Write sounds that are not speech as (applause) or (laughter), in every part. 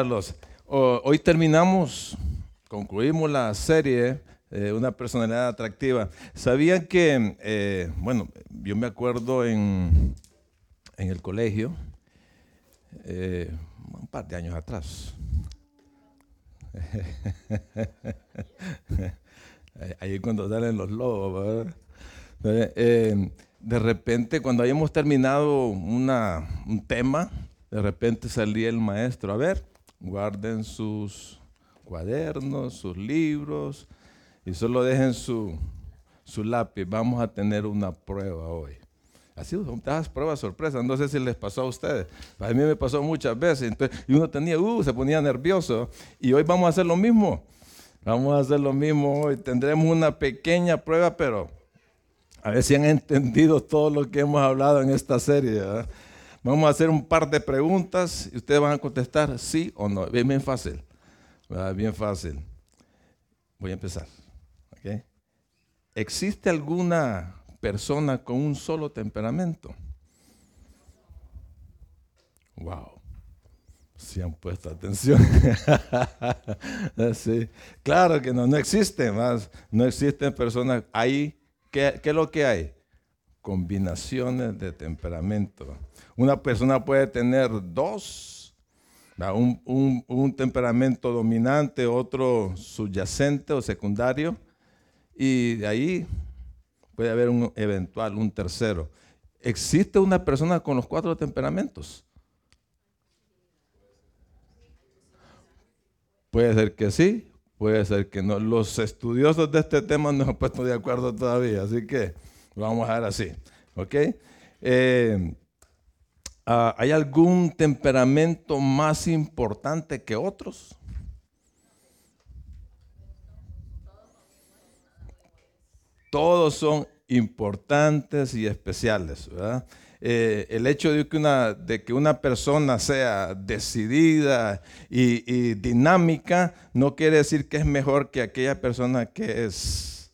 verlos. hoy terminamos, concluimos la serie eh, Una personalidad atractiva. ¿Sabían que, eh, bueno, yo me acuerdo en, el colegio, eh, un par de años atrás, (laughs) ahí cuando salen los lobos, de repente, cuando hayamos terminado un tema, de repente salía el maestro, a ver, guarden sus cuadernos, sus libros y solo dejen su, su lápiz. Vamos a tener una prueba hoy. Así las pruebas sorpresas. No sé si les pasó a ustedes. A mí me pasó muchas veces. y uno tenía, uh, se ponía nervioso. Y hoy vamos a hacer lo mismo. Vamos a hacer lo mismo hoy. Tendremos una pequeña prueba, pero a ver si han entendido todo lo que hemos hablado en esta serie. Vamos a hacer un par de preguntas y ustedes van a contestar sí o no. Bien, fácil. Bien fácil. Voy a empezar. ¿Existe alguna persona con un solo temperamento? Wow. Si han puesto atención. (laughs) sí. Claro que no, no existe más. No existen personas. Ahí, ¿qué, ¿qué es lo que hay? Combinaciones de temperamento. Una persona puede tener dos, un, temperamento dominante, otro subyacente o secundario, y de ahí puede haber un eventual, un tercero. ¿Existe una persona con los cuatro temperamentos? Puede ser que sí, puede ser que no. Los estudiosos de este tema no han puesto de acuerdo todavía, así que vamos a ver así. ¿Ok? Eh, Ah, ¿Hay algún temperamento más importante que otros? Todos son importantes y especiales, eh, el hecho de que, una, de que, una, persona sea decidida y, dinámica no quiere decir que es mejor que aquella persona que es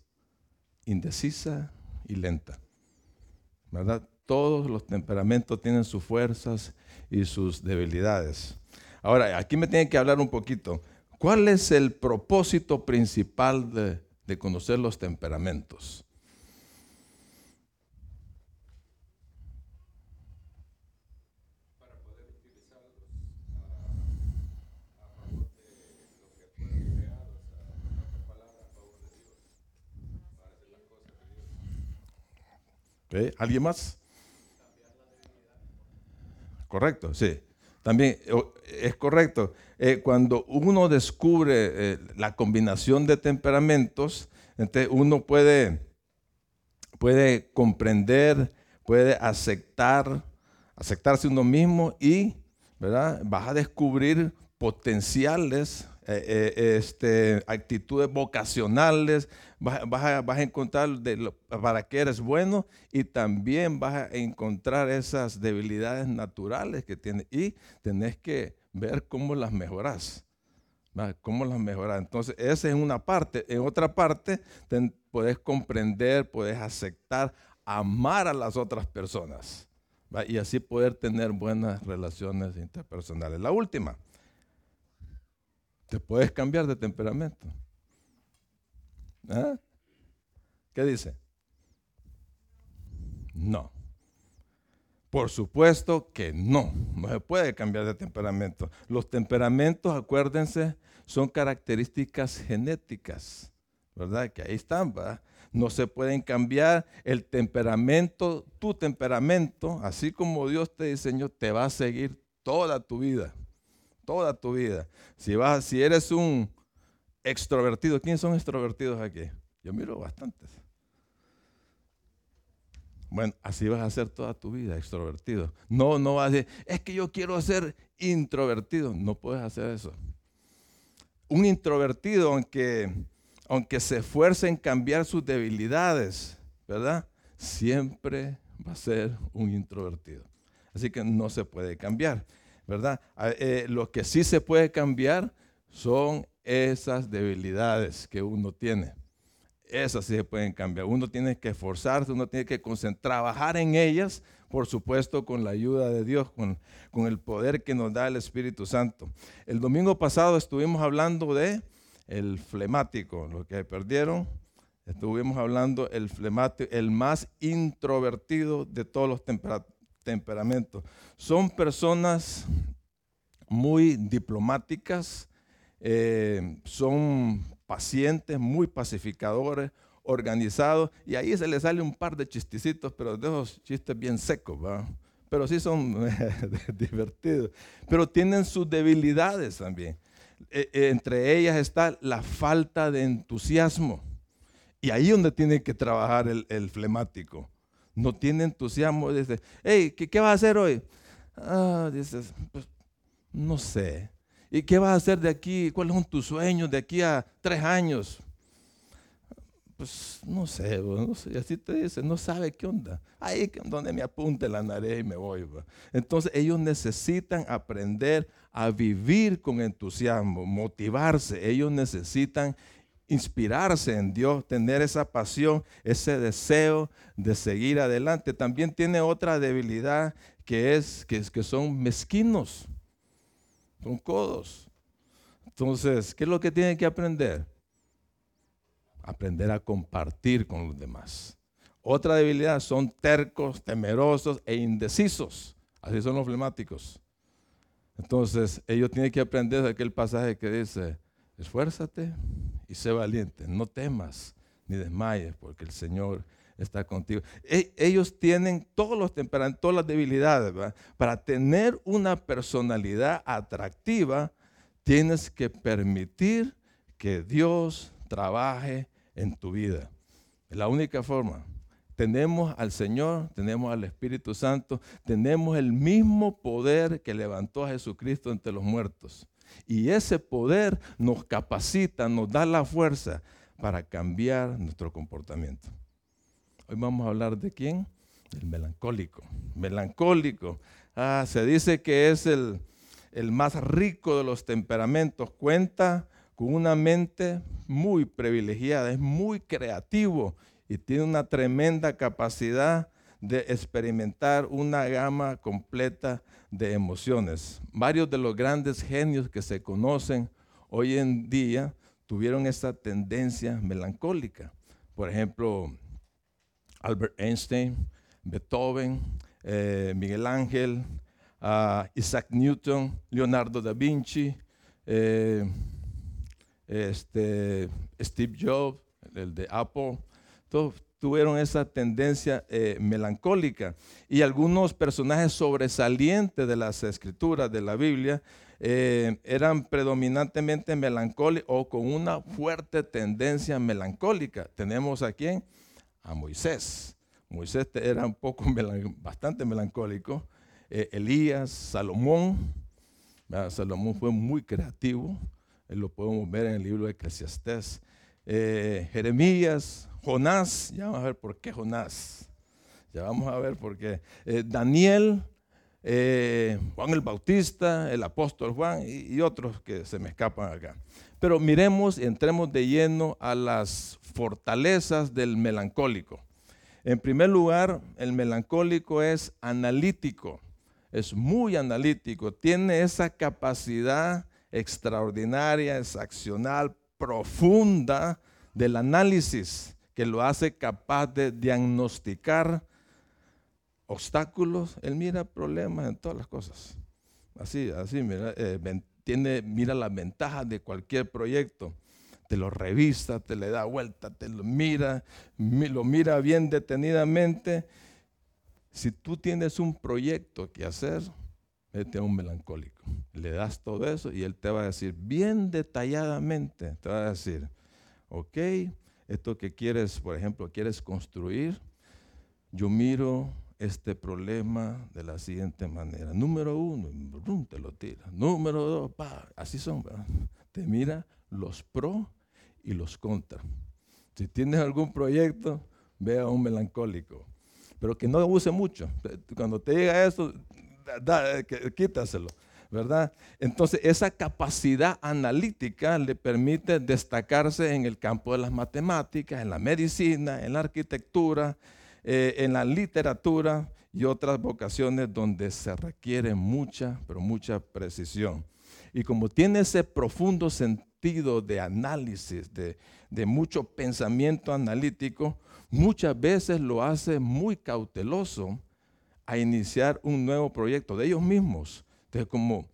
indecisa y lenta. ¿Verdad? Todos los temperamentos tienen sus fuerzas y sus debilidades. Ahora, aquí me tienen que hablar un poquito. ¿Cuál es el propósito principal de, conocer los temperamentos? ¿Alguien más? Correcto, sí. También es correcto. Eh, cuando uno descubre eh, la combinación de temperamentos, entonces uno puede, puede comprender, puede aceptar, aceptarse uno mismo y ¿verdad? vas a descubrir potenciales eh, eh, este, actitudes vocacionales, vas, a, encontrar para qué eres bueno y también vas a encontrar esas debilidades naturales que tienes y tenés que ver cómo las mejoras. ¿Cómo las mejoras? Entonces, esa es una parte. En otra parte, puedes comprender, puedes aceptar, amar a las otras personas. Y así poder tener buenas relaciones interpersonales. La última, te puedes cambiar de temperamento. ¿Ah? ¿Qué dice? No. Por supuesto que no. No se puede cambiar de temperamento. Los temperamentos, acuérdense, son características genéticas. ¿Verdad? Que ahí están, ¿verdad? No se pueden cambiar. El temperamento, tu temperamento, así como Dios te diseñó, te va a seguir toda tu vida toda tu vida. Si, vas, si eres un extrovertido, ¿quiénes son extrovertidos aquí? Yo miro bastantes. Bueno, así vas a ser toda tu vida, extrovertido. No, no vas a decir, es que yo quiero ser introvertido. No puedes hacer eso. Un introvertido, aunque, aunque se esfuerce en cambiar sus debilidades, ¿verdad? Siempre va a ser un introvertido. Así que no se puede cambiar. ¿Verdad? Eh, lo que sí se puede cambiar son esas debilidades que uno tiene. Esas sí se pueden cambiar. Uno tiene que esforzarse, uno tiene que trabajar en ellas por supuesto con la ayuda de Dios, con, el poder que nos da el Espíritu Santo. El domingo pasado estuvimos hablando de el flemático, lo que perdieron. Estuvimos hablando el flemático, el más introvertido de todos los temperamentos. Son personas muy diplomáticas, eh, son pacientes, muy pacificadores, organizados, y ahí se les sale un par de chistecitos, pero de esos chistes bien secos, ¿va? Pero sí son (laughs) divertidos. Pero tienen sus debilidades también. E, e, entre ellas está la falta de entusiasmo. Y ahí es donde tiene que trabajar el, flemático. No tiene entusiasmo. Dice, hey, ¿qué, ¿qué, vas a hacer hoy? Ah, dices, pues no sé. ¿Y qué vas a hacer de aquí? ¿Cuáles son tus sueños de aquí a tres años? Pues no sé, no sé. así te dice, no sabe qué onda. Ahí donde me apunte la nariz y me voy. Entonces ellos necesitan aprender a vivir con entusiasmo, motivarse. Ellos necesitan inspirarse en Dios, tener esa pasión, ese deseo de seguir adelante. También tiene otra debilidad que es que, son mezquinos con codos. Entonces, ¿qué es lo que tienen que aprender? Aprender a compartir con los demás. Otra debilidad son tercos, temerosos e indecisos. Así son los flemáticos. Entonces, ellos tienen que aprender de aquel pasaje que dice, esfuérzate y sé valiente, no temas ni desmayes, porque el Señor está contigo. E, ellos tienen todos los temperamentos, todas las debilidades. Para tener una personalidad atractiva, tienes que permitir que Dios trabaje en tu vida. Es la única forma. Tenemos al Señor, tenemos al Espíritu Santo, tenemos el mismo poder que levantó a Jesucristo entre los muertos. Y ese poder nos capacita, nos da la fuerza para cambiar nuestro comportamiento. Hoy vamos a hablar de quién? El melancólico. Melancólico. Ah, se dice que es el, el más rico de los temperamentos. Cuenta con una mente muy privilegiada, es muy creativo y tiene una tremenda capacidad de experimentar una gama completa de emociones. Varios de los grandes genios que se conocen hoy en día tuvieron esta tendencia melancólica. Por ejemplo, Albert Einstein, Beethoven, eh, Miguel Ángel, Isaac Newton, Leonardo da Vinci, eh, este, Steve Jobs, el de Apple, tuvieron esa tendencia eh, melancólica. Y algunos personajes sobresalientes de las escrituras de la Biblia eran predominantemente melancólicos o con una fuerte tendencia melancólica. Tenemos aquí a Moisés. Moisés era un poco, (laughs) bastante melancólico. Eh, Elías, Salomón. Salomón fue muy creativo. lo podemos ver en el libro de Eclesiastés. Eh, Jeremías, Jonás. Ya vamos a ver por qué Jonás. Ya vamos a ver por qué. Eh, Daniel, Juan el Bautista, el apóstol Juan y, y, otros que se me escapan acá. Pero miremos y entremos de lleno a las fortalezas del melancólico. En primer lugar, el melancólico es analítico, es muy analítico, tiene esa capacidad extraordinaria, excepcional, profunda del análisis que lo hace capaz de diagnosticar obstáculos. Él mira problemas en todas las cosas. Así, así, mira, eh, tiene, mira las ventajas de cualquier proyecto. Te lo revisa, te le da vuelta, te lo mira, lo mira bien detenidamente. Si tú tienes un proyecto que hacer, vete a un melancólico. Le das todo eso y él te va a decir bien detalladamente, te va a decir, ok, esto que quieres, por ejemplo, quieres construir, yo miro este problema de la siguiente manera. Número uno, te lo tira. Número dos, así son. Te mira los pro y los contra. Si tienes algún proyecto, ve a un melancólico. Pero que no use mucho. Cuando te diga eso, quítaselo. ¿Verdad? Entonces, esa capacidad analítica le permite destacarse en el campo de las matemáticas, en la medicina, en la arquitectura, eh, en la literatura y otras vocaciones donde se requiere mucha, pero mucha precisión. Y como tiene ese profundo sentido de análisis, de, de mucho pensamiento analítico, muchas veces lo hace muy cauteloso a iniciar un nuevo proyecto de ellos mismos. Entonces, como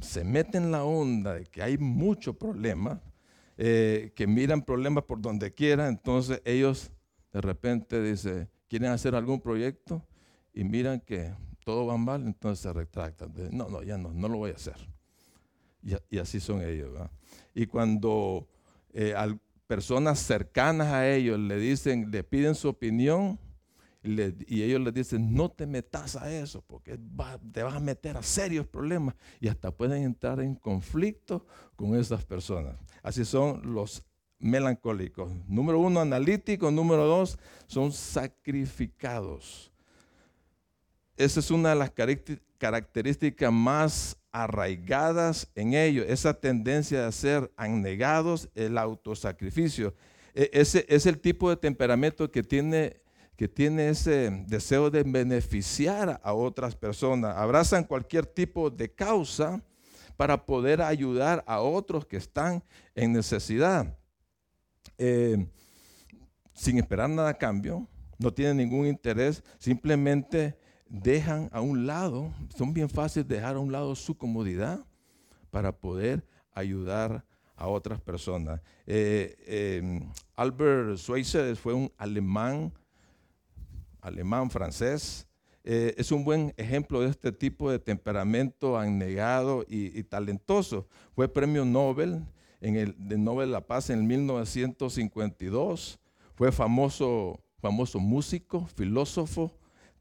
se meten en la onda de que hay mucho problema, eh, que miran problemas por donde quiera, entonces ellos de repente dicen, quieren hacer algún proyecto y miran que todo va mal, entonces se retractan. no, no, ya no, no lo voy a hacer. Y, así son ellos. Y cuando eh, personas cercanas a ellos le dicen, le piden su opinión, y ellos les dicen, no te metas a eso, porque te vas a meter a serios problemas y hasta pueden entrar en conflicto con esas personas. Así son los melancólicos. Número uno, analíticos. Número dos, son sacrificados. Esa es una de las características más arraigadas en ellos, esa tendencia a ser anegados, el autosacrificio. E, ese es el tipo de temperamento que tiene, que tiene ese deseo de beneficiar a otras personas. Abrazan cualquier tipo de causa para poder ayudar a otros que están en necesidad. Eh, sin esperar nada a cambio, no tienen ningún interés, simplemente dejan a un lado, son bien fáciles dejar a un lado su comodidad para poder ayudar a otras personas. Eh, em, Albert Schweitzer fue un alemán, alemán francés. Eh, es un buen ejemplo de este tipo de temperamento anegado y, talentoso. Fue premio Nobel en el de Nobel de la Paz en el 1952. Fue famoso, famoso músico, filósofo,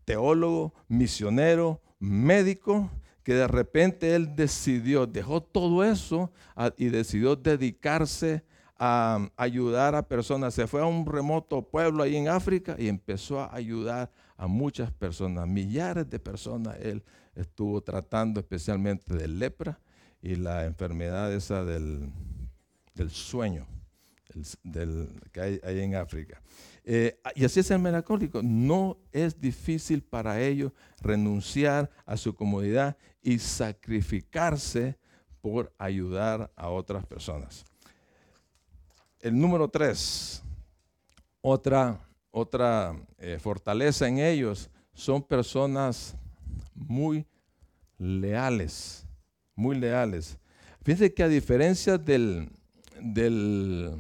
teólogo, misionero, médico, que de repente él decidió, dejó todo eso y decidió dedicarse a ayudar a personas. Se fue a un remoto pueblo ahí en África y empezó a ayudar a muchas personas, millares de personas. Él estuvo tratando especialmente de lepra y la enfermedad esa del, sueño del, que hay, hay en África. Eh, y así es el melancólico. No es difícil para ellos renunciar a su comodidad y sacrificarse por ayudar a otras personas. El número tres, otra, otra eh, fortaleza en ellos, son personas muy leales, muy leales. Fíjense que a diferencia del, del,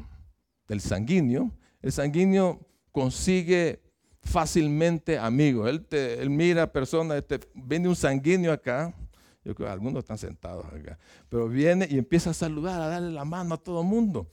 del sanguíneo, el sanguíneo consigue fácilmente amigos. Él, te, mira personas, este, viene un sanguíneo acá, yo creo que algunos están sentados acá, pero viene y empieza a saludar, a darle la mano a todo el mundo.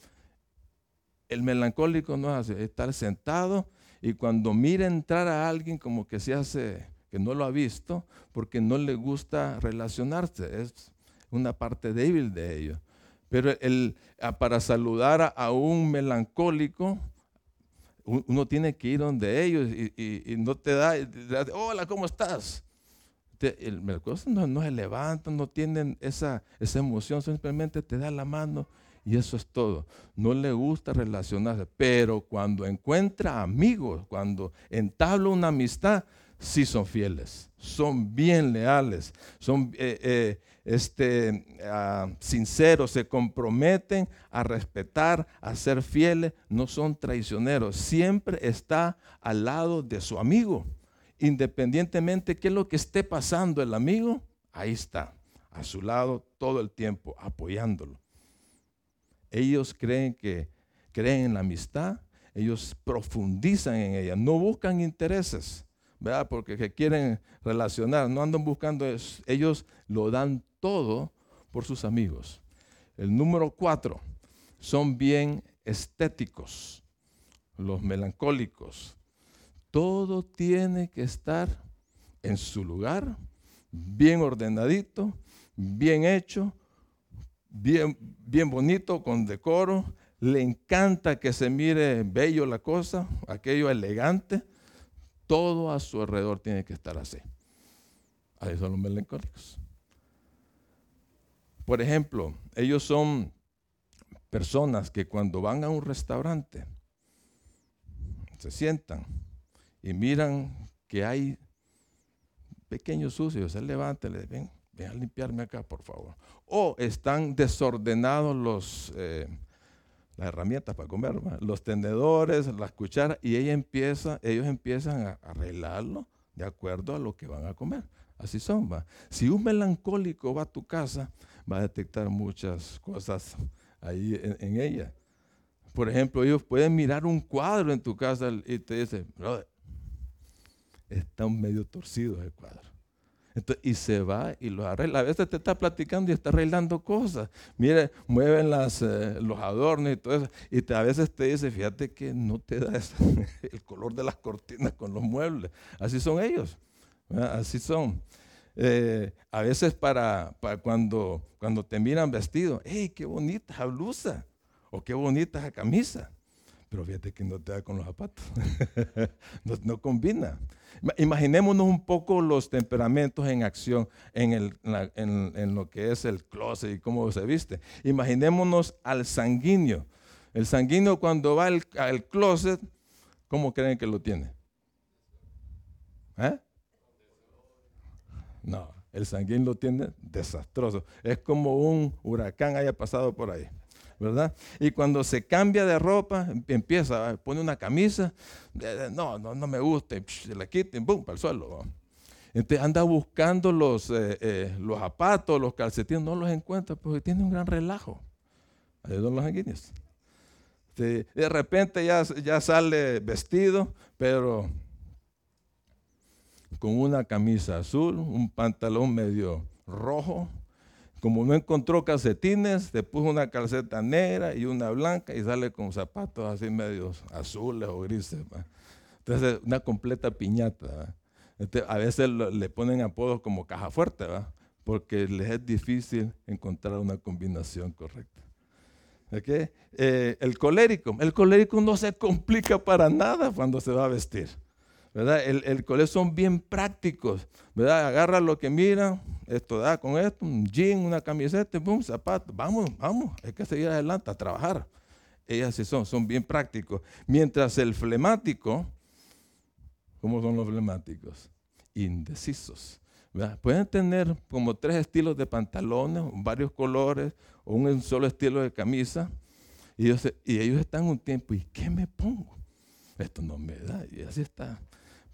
El melancólico no hace, estar sentado y cuando mira entrar a alguien como que se hace, que no lo ha visto, porque no le gusta relacionarse, es una parte débil de ellos. Pero el, para saludar a un melancólico, uno tiene que ir donde ellos y, no te da, hola, ¿cómo estás? el no, no, se levantan, no tienen esa, esa emoción, simplemente te da la mano y eso es todo. No le gusta relacionarse, pero cuando encuentra amigos, cuando entabla una amistad, sí son fieles, son bien leales, son eh, eh, este, ah, sinceros, se comprometen a respetar, a ser fieles, no son traicioneros, siempre está al lado de su amigo, independientemente qué es lo que esté pasando el amigo, ahí está, a su lado todo el tiempo, apoyándolo. Ellos creen que creen en la amistad, ellos profundizan en ella, no buscan intereses ¿verdad? Porque quieren relacionar, no andan buscando eso. Ellos lo dan todo por sus amigos. El número cuatro, son bien estéticos, los melancólicos. Todo tiene que estar en su lugar, bien ordenadito, bien hecho, bien, bien bonito, con decoro. Le encanta que se mire bello la cosa, aquello elegante todo a su alrededor tiene que estar así. Ahí son los melancólicos. Por ejemplo, ellos son personas que cuando van a un restaurante se sientan y miran que hay pequeño sucio, se levanta le ven, ven a limpiarme acá, por favor. O están desordenados los, eh, las herramientas para comer, los tenedores, las cucharas, y ellos empiezan a arreglarlo de acuerdo a lo que van a comer. Así son, va. Si un melancólico va a tu casa, va a detectar muchas cosas ahí en, ella. Por ejemplo, ellos pueden mirar un cuadro en tu casa y te dicen, brother, está medio torcido el cuadro. Y se va y lo arregla. A veces te está platicando y está arreglando cosas. Mire, mueven eh, los adornos y todo eso. Y a veces te dice, fíjate que no te da (laughs) el color de las cortinas con los muebles. Así son ellos. Así son. Eh, a veces para, cuando, cuando te miran vestido, ¡hey, qué bonita esa blusa! O qué bonita esa camisa. Pero fíjate que no te da con los zapatos. (laughs) no, combina. Imaginémonos un poco los temperamentos en acción en, el, en, lo que es el closet y cómo se viste. Imaginémonos al sanguíneo. El sanguíneo cuando va al, closet, ¿cómo creen que lo tiene? ¿Eh? No, el sanguíneo lo tiene desastroso. Es como un huracán haya pasado por ahí. Y cuando se cambia de ropa, empieza, pone una camisa, no, no, no me gusta, se la quita y ¡pum! para el suelo. Entonces anda buscando los, eh, eh, los zapatos, los calcetines, no los encuentra porque tiene un gran relajo. Ahí son los de repente ya, ya sale vestido, pero con una camisa azul, un pantalón medio rojo. Como no encontró calcetines, se puso una calceta negra y una blanca y sale con zapatos así medios azules o grises. Entonces, una completa piñata. a veces le ponen apodos como caja fuerte, porque les es difícil encontrar una combinación correcta. Eh, el colérico, el colérico no se complica para nada cuando se va a vestir. El, el son bien prácticos, ¿verdad? Agarra lo que mira, esto da con esto, un jean, una camiseta, un zapato, vamos, vamos, hay que seguir adelante a trabajar. Ellas sí son, son bien prácticos. Mientras el flemático, ¿cómo son los flemáticos? Indecisos. Pueden tener como tres estilos de pantalones, varios colores, o un solo estilo de camisa, y ellos, y ellos están un tiempo, ¿y qué me pongo? Esto no me da, y así está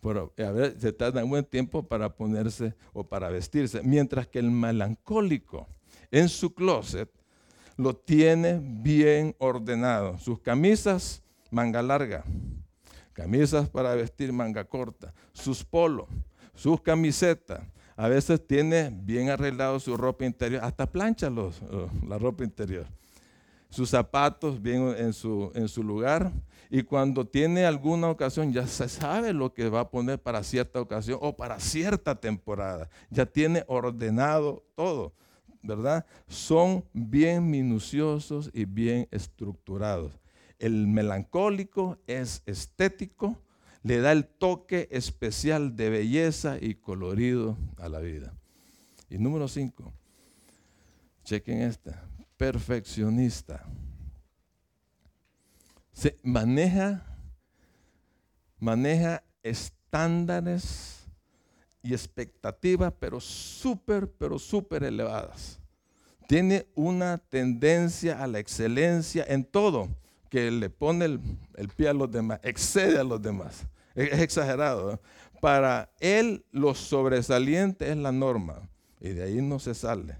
pero a ver, se tarda un buen tiempo para ponerse o para vestirse. Mientras que el melancólico en su closet lo tiene bien ordenado. Sus camisas, manga larga. Camisas para vestir, manga corta. Sus polos, sus camisetas. A veces tiene bien arreglado su ropa interior. Hasta plancha la ropa interior. Sus zapatos bien en su, en su lugar y cuando tiene alguna ocasión ya se sabe lo que va a poner para cierta ocasión o para cierta temporada. Ya tiene ordenado todo, ¿verdad? Son bien minuciosos y bien estructurados. El melancólico es estético, le da el toque especial de belleza y colorido a la vida. Y número cinco, chequen esta, perfeccionista se maneja, maneja estándares y expectativas, pero súper, pero súper elevadas. Tiene una tendencia a la excelencia en todo, que le pone el, pie a los demás, excede a los demás. Es, exagerado. Para él lo sobresaliente es la norma y de ahí no se sale.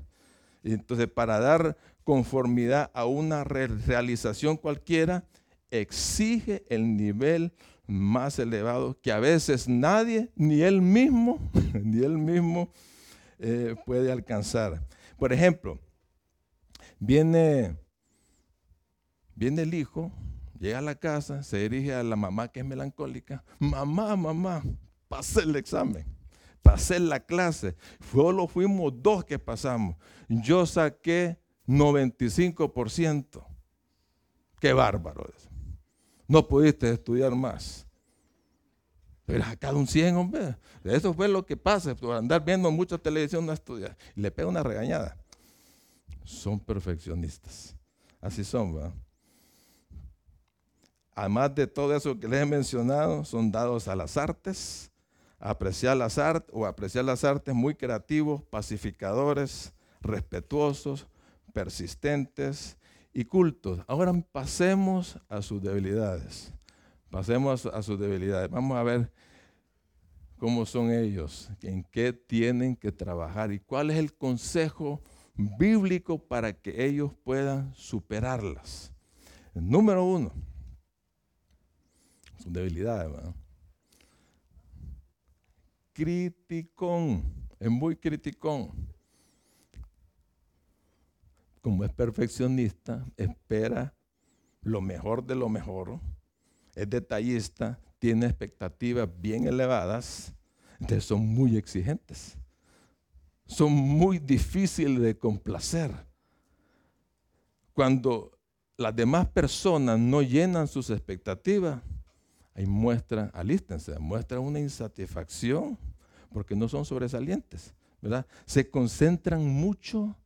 Y entonces, para dar conformidad a una realización cualquiera, exige el nivel más elevado que a veces nadie, ni él mismo, (laughs) ni él mismo eh, puede alcanzar. Por ejemplo, viene, viene el hijo, llega a la casa, se dirige a la mamá que es melancólica, mamá, mamá, pasé el examen, pasé la clase, solo fuimos dos que pasamos, yo saqué 95%. Qué bárbaro no pudiste estudiar más. Pero acá un 100, hombre. Eso fue lo que pasa por andar viendo mucha televisión, no estudiar. Y le pega una regañada. Son perfeccionistas. Así son, ¿verdad? Además de todo eso que les he mencionado, son dados a las artes, apreciar las artes o apreciar las artes muy creativos, pacificadores, respetuosos, persistentes y cultos. Ahora pasemos a sus debilidades. Pasemos a sus debilidades. Vamos a ver cómo son ellos, en qué tienen que trabajar y cuál es el consejo bíblico para que ellos puedan superarlas. Número uno, sus debilidades. Criticón, es muy criticón. Como es perfeccionista, espera lo mejor de lo mejor, es detallista, tiene expectativas bien elevadas, entonces son muy exigentes. Son muy difíciles de complacer. Cuando las demás personas no llenan sus expectativas, ahí muestran, alístense, muestran una insatisfacción porque no son sobresalientes, ¿verdad? Se concentran mucho,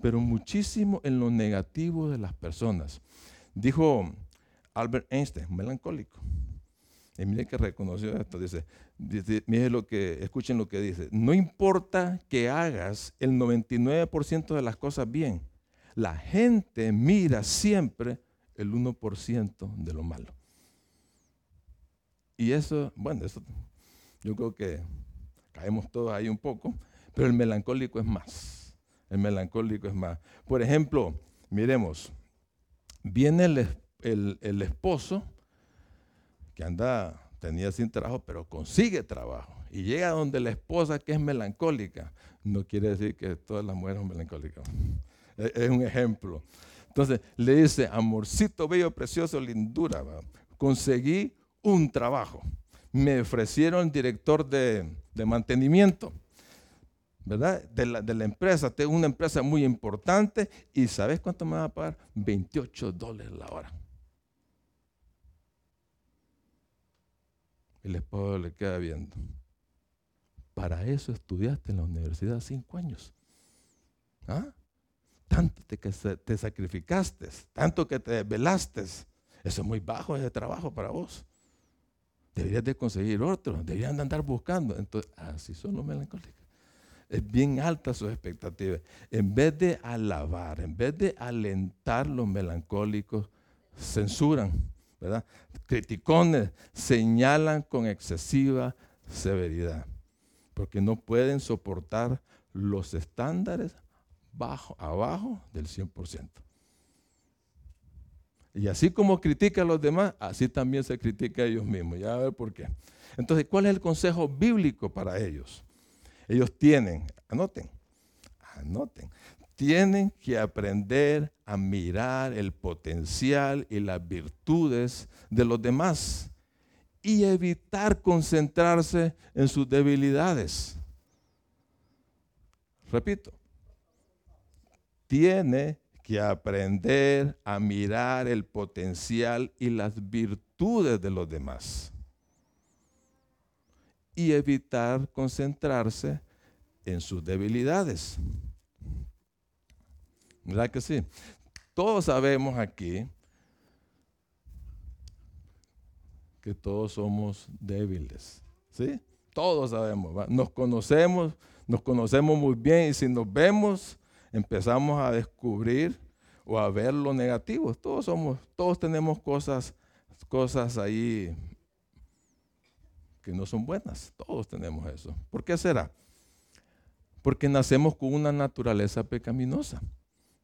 pero muchísimo en lo negativo de las personas. Dijo Albert Einstein, melancólico. Y mire que reconoció esto, dice, dice lo que, escuchen lo que dice, no importa que hagas el 99% de las cosas bien, la gente mira siempre el 1% de lo malo. Y eso, bueno, eso yo creo que caemos todos ahí un poco, pero el melancólico es más. El melancólico es más. Por ejemplo, miremos, viene el, el esposo que anda, tenía sin trabajo, pero consigue trabajo. Y llega donde la esposa que es melancólica. No quiere decir que todas las mujeres son melancólicas. Es un ejemplo. Entonces le dice, amorcito bello, precioso, lindura, conseguí un trabajo. Me ofrecieron director de, mantenimiento, ¿verdad? De la, de la, empresa. Tengo una empresa muy importante y ¿sabes cuánto me va a pagar? 28 dólares la hora. El esposo le queda viendo. Para eso estudiaste en la universidad cinco años. ¿Ah? Tanto te, que te sacrificaste, tanto que te velaste. Eso es muy bajo ese trabajo para vos. Deberías de conseguir otro, deberían de andar buscando. Entonces, así son los melancólicos. Es bien alta sus expectativas. En vez de alabar, en vez de alentar los melancólicos, censuran. ¿verdad? Criticones señalan con excesiva severidad, porque no pueden soportar los estándares bajo, abajo del 100%. Y así como critica a los demás, así también se critica a ellos mismos. Ya a ver por qué. Entonces, ¿cuál es el consejo bíblico para ellos? Ellos tienen, anoten, anoten, tienen que aprender a mirar el potencial y las virtudes de los demás y evitar concentrarse en sus debilidades. Repito, tiene que aprender a mirar el potencial y las virtudes de los demás y evitar concentrarse en sus debilidades. ¿Verdad que sí? Todos sabemos aquí que todos somos débiles. ¿Sí? Todos sabemos. Nos conocemos, nos conocemos muy bien y si nos vemos, empezamos a descubrir o a ver lo negativo. Todos somos, todos tenemos cosas, cosas ahí que no son buenas. Todos tenemos eso. ¿Por qué será? Porque nacemos con una naturaleza pecaminosa.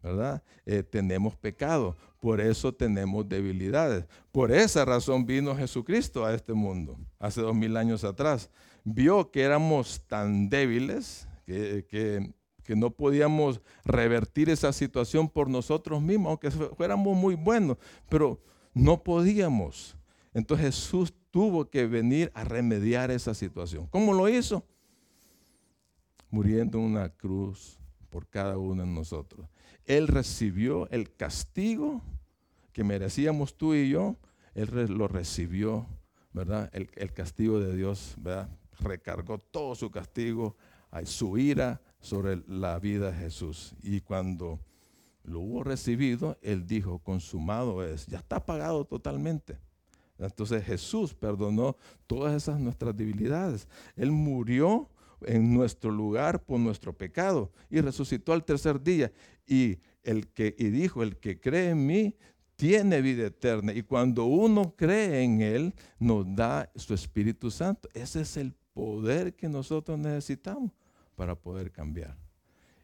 ¿verdad? Eh, tenemos pecado, por eso tenemos debilidades. Por esa razón vino Jesucristo a este mundo, hace dos mil años atrás. Vio que éramos tan débiles que, que, no podíamos revertir esa situación por nosotros mismos, aunque fuéramos muy buenos, pero no podíamos. Entonces Jesús tuvo que venir a remediar esa situación. ¿Cómo lo hizo? Muriendo en una cruz por cada uno de nosotros. Él recibió el castigo que merecíamos tú y yo, Él lo recibió, ¿verdad? El, castigo de Dios, ¿verdad? Recargó todo su castigo, su ira sobre la vida de Jesús. Y cuando lo hubo recibido, Él dijo, consumado es, ya está pagado totalmente. Entonces Jesús perdonó todas esas nuestras debilidades. Él murió en nuestro lugar por nuestro pecado y resucitó al tercer día. Y, el que, y dijo, el que cree en mí tiene vida eterna. Y cuando uno cree en Él, nos da su Espíritu Santo. Ese es el poder que nosotros necesitamos para poder cambiar.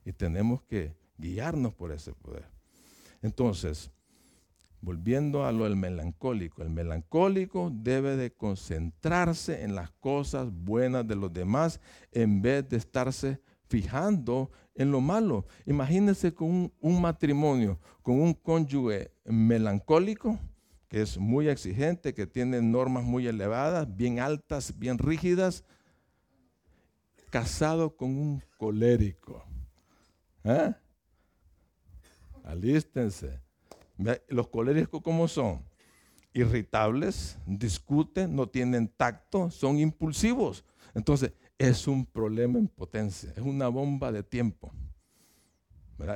Y tenemos que guiarnos por ese poder. Entonces, volviendo a lo del melancólico, el melancólico debe de concentrarse en las cosas buenas de los demás en vez de estarse fijando en lo malo. Imagínense con un, matrimonio, con un cónyuge melancólico, que es muy exigente, que tiene normas muy elevadas, bien altas, bien rígidas, casado con un colérico. ¿Eh? Alístense. Los coléricos, ¿cómo son? Irritables, discuten, no tienen tacto, son impulsivos. Entonces, es un problema en potencia, es una bomba de tiempo.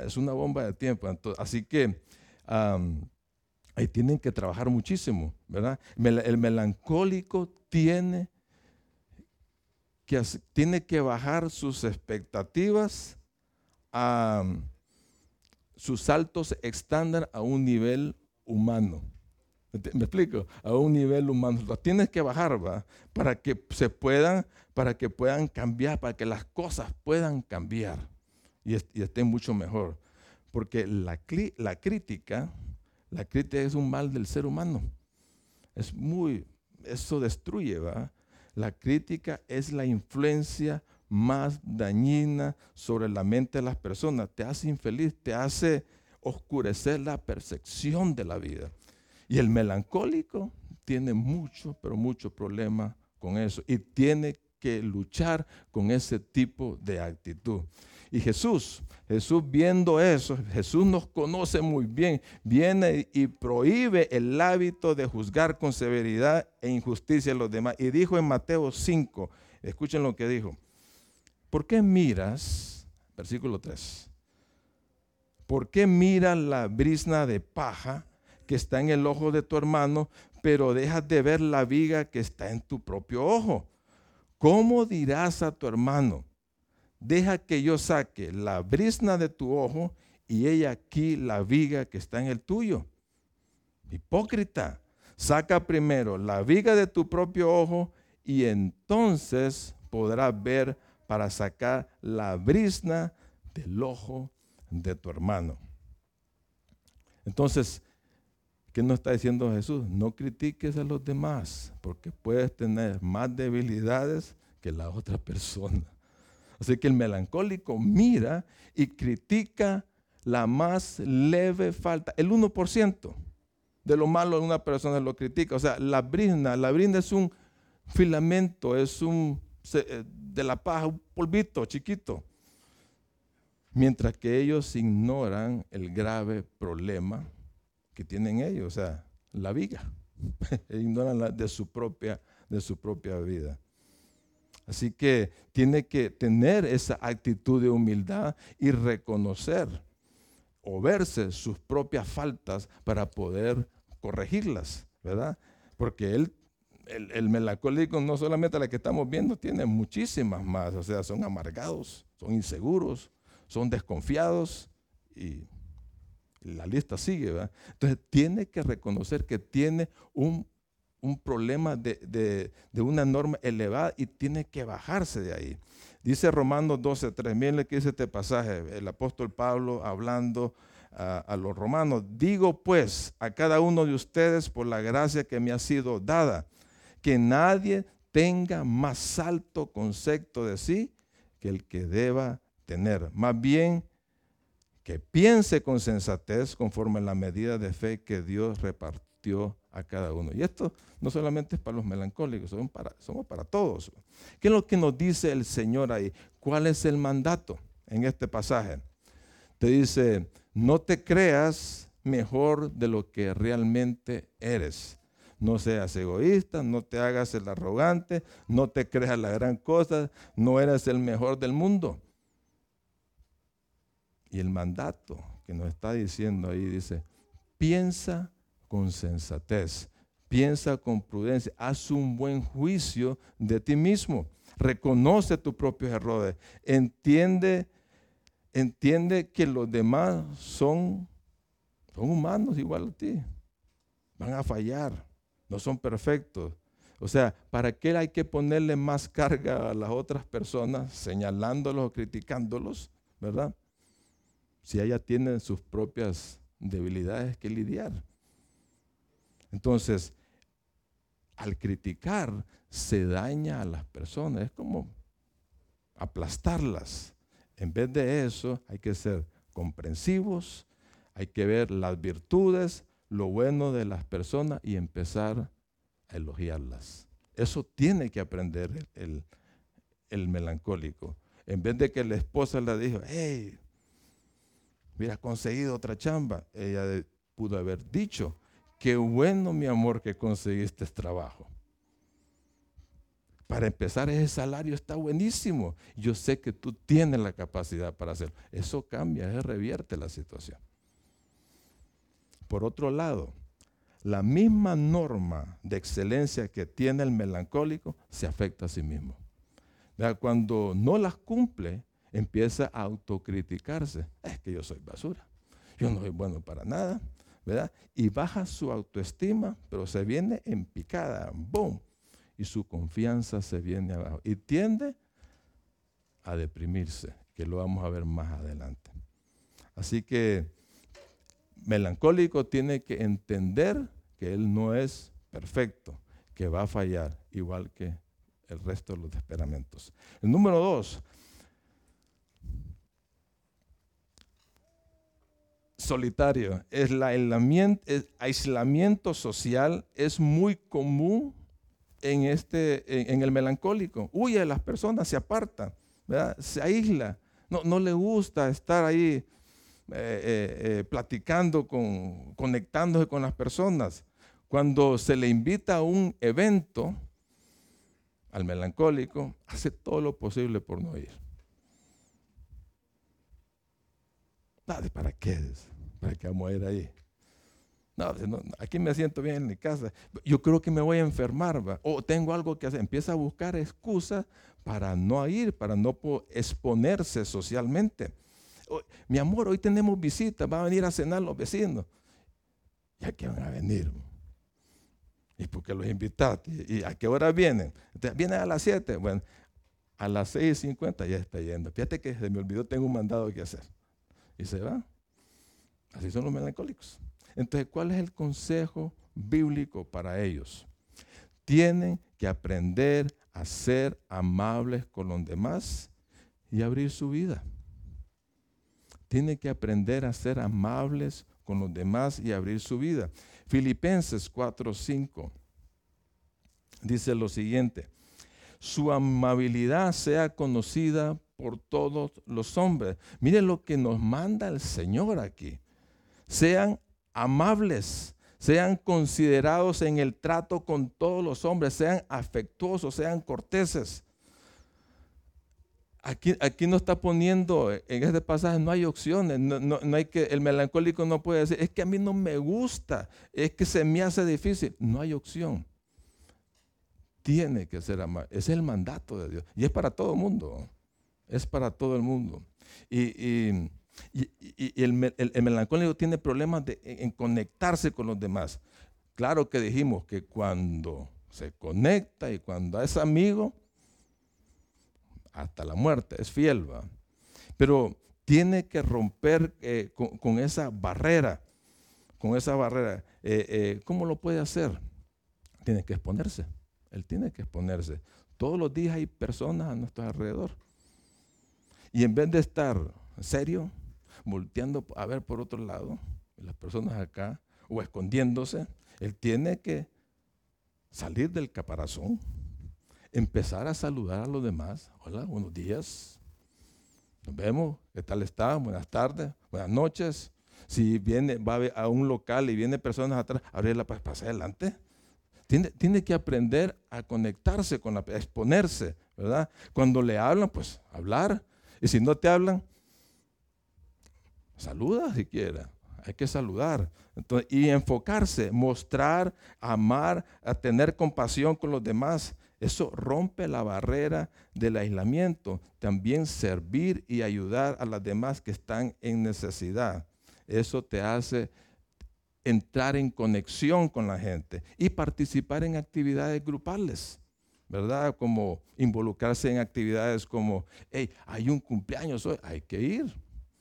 Es una bomba de tiempo. así que ahí tienen que trabajar muchísimo. ¿verdad? El melancólico tiene que, tiene que bajar sus expectativas a sus saltos estándar a un nivel humano. ¿Me explico? A un nivel humano. Lo tienes que bajar, ¿va? Para que se puedan, para que puedan cambiar, para que las cosas puedan cambiar y, estén mucho mejor. Porque la, la crítica, la crítica es un mal del ser humano. Es muy, eso destruye, ¿va? La crítica es la influencia más dañina sobre la mente de las personas. Te hace infeliz, te hace oscurecer la percepción de la vida. Y el melancólico tiene mucho, pero mucho problema con eso. Y tiene que luchar con ese tipo de actitud. Y Jesús, Jesús viendo eso, Jesús nos conoce muy bien, viene y prohíbe el hábito de juzgar con severidad e injusticia a los demás. Y dijo en Mateo 5, escuchen lo que dijo, ¿Por qué miras, versículo 3, ¿por qué miras la brisna de paja que está en el ojo de tu hermano, pero dejas de ver la viga que está en tu propio ojo? ¿Cómo dirás a tu hermano, deja que yo saque la brisna de tu ojo y ella aquí la viga que está en el tuyo? Hipócrita, saca primero la viga de tu propio ojo y entonces podrás ver para sacar la brisna del ojo de tu hermano. Entonces, ¿qué nos está diciendo Jesús? No critiques a los demás, porque puedes tener más debilidades que la otra persona. Así que el melancólico mira y critica la más leve falta, el 1% de lo malo de una persona lo critica. O sea, la brisna, la brisna es un filamento, es un de la paja, un polvito chiquito. Mientras que ellos ignoran el grave problema que tienen ellos, o sea, la viga. (laughs) ignoran la de, su propia, de su propia vida. Así que tiene que tener esa actitud de humildad y reconocer o verse sus propias faltas para poder corregirlas, ¿verdad? Porque él el, melancólico no solamente la que estamos viendo, tiene muchísimas más. O sea, son amargados, son inseguros, son desconfiados y la lista sigue. Entonces tiene que reconocer que tiene un, problema de, una norma elevada y tiene que bajarse de ahí. Dice Romanos 12, 3, miren que dice este pasaje, el apóstol Pablo hablando a, a, los romanos. Digo pues a cada uno de ustedes por la gracia que me ha sido dada que nadie tenga más alto concepto de sí que el que deba tener. Más bien, que piense con sensatez conforme a la medida de fe que Dios repartió a cada uno. Y esto no solamente es para los melancólicos, para, somos para todos. ¿Qué es lo que nos dice el Señor ahí? ¿Cuál es el mandato en este pasaje? Te dice, no te creas mejor de lo que realmente eres. No seas egoísta, no te hagas el arrogante, no te creas la gran cosa, no eres el mejor del mundo. Y el mandato que nos está diciendo ahí dice, piensa con sensatez, piensa con prudencia, haz un buen juicio de ti mismo, reconoce tus propios errores, entiende, entiende que los demás son, son humanos igual a ti, van a fallar, no son perfectos. O sea, ¿para qué hay que ponerle más carga a las otras personas, señalándolos o criticándolos, verdad? Si ellas tienen sus propias debilidades que lidiar. Entonces, al criticar se daña a las personas, es como aplastarlas. En vez de eso, hay que ser comprensivos, hay que ver las virtudes, lo bueno de las personas y empezar a elogiarlas. Eso tiene que aprender el, el melancólico. En vez de que la esposa le dijo, hey, hubiera conseguido otra chamba, ella pudo haber dicho, qué bueno mi amor que conseguiste este trabajo. Para empezar, ese salario está buenísimo. Yo sé que tú tienes la capacidad para hacerlo. Eso cambia, eso revierte la situación. Por otro lado, la misma norma de excelencia que tiene el melancólico se afecta a sí mismo. Cuando no las cumple, empieza a autocriticarse. Es que yo soy basura. Yo no soy bueno para nada. ¿verdad? Y baja su autoestima, pero se viene en picada. ¡Boom! Y su confianza se viene abajo. Y tiende a deprimirse, que lo vamos a ver más adelante. Así que melancólico tiene que entender que él no es perfecto, que va a fallar, igual que el resto de los esperamentos. El número dos, solitario. El aislamiento, social es muy común en, este, en, el melancólico. Huye de las personas, se aparta, se aísla. No, no le gusta estar ahí eh, eh, platicando, con, conectándose con las personas. Cuando se le invita a un evento, al melancólico, hace todo lo posible por no ir. ¿Para qué? ¿Para qué vamos a ir ahí? No, aquí me siento bien en mi casa. Yo creo que me voy a enfermar, o tengo algo que hacer. Empieza a buscar excusas para no ir, para no exponerse socialmente. Mi amor, hoy tenemos visita, van a venir a cenar los vecinos. ¿Ya que van a venir? ¿Y por qué los invitaste? ¿Y a qué hora vienen? vienen a las 7. Bueno, a las 6.50 ya está yendo. Fíjate que se me olvidó, tengo un mandado que hacer. Y se va. Así son los melancólicos. Entonces, ¿cuál es el consejo bíblico para ellos? Tienen que aprender a ser amables con los demás y abrir su vida. Tienen que aprender a ser amables con los demás y abrir su vida. Filipenses 4:5 dice lo siguiente, su amabilidad sea conocida por todos los hombres. Miren lo que nos manda el Señor aquí. Sean amables, sean considerados en el trato con todos los hombres, sean afectuosos, sean corteses. Aquí, aquí no está poniendo, en este pasaje no hay opciones, no, hay que, el melancólico no puede decir, es que a mí no me gusta, es que se me hace difícil. No hay opción. Tiene que ser amable. Es el mandato de Dios. Y es para todo el mundo. Es para todo el mundo. Y, el, melancólico tiene problemas en conectarse con los demás. Claro que dijimos que cuando se conecta y cuando es amigo, hasta la muerte, es fiel, ¿va? Pero tiene que romper eh, con, esa barrera, con esa barrera. Eh, eh, ¿Cómo lo puede hacer? Tiene que exponerse, él tiene que exponerse. Todos los días hay personas a nuestro alrededor. Y en vez de estar serio, volteando a ver por otro lado, las personas acá, o escondiéndose, él tiene que salir del caparazón empezar a saludar a los demás. Hola, buenos días. Nos vemos. ¿Qué tal está? Buenas tardes, buenas noches. Si viene, va a un local y viene personas atrás, abrirla para pasar adelante. Tiene, tiene, que aprender a conectarse con la, a exponerse, ¿verdad? Cuando le hablan, pues hablar. Y si no te hablan, saluda si quiera. hay que saludar. y enfocarse, mostrar, amar, tener compasión con los demás. Eso rompe la barrera del aislamiento. También servir y ayudar a las demás que están en necesidad. Eso te hace entrar en conexión con la gente y participar en actividades grupales, ¿verdad? Como involucrarse en actividades como, hey, hay un cumpleaños hoy, hay que ir,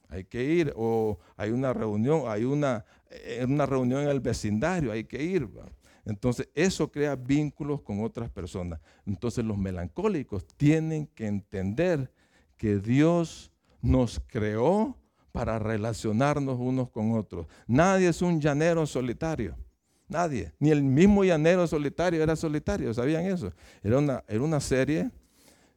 hay que ir, o hay una reunión, hay una, una reunión en el vecindario, hay que ir. Entonces, eso crea vínculos con otras personas. Entonces, los melancólicos tienen que entender que Dios nos creó para relacionarnos unos con otros. Nadie es un llanero solitario. Nadie. Ni el mismo llanero solitario era solitario. ¿Sabían eso? Era una, era una serie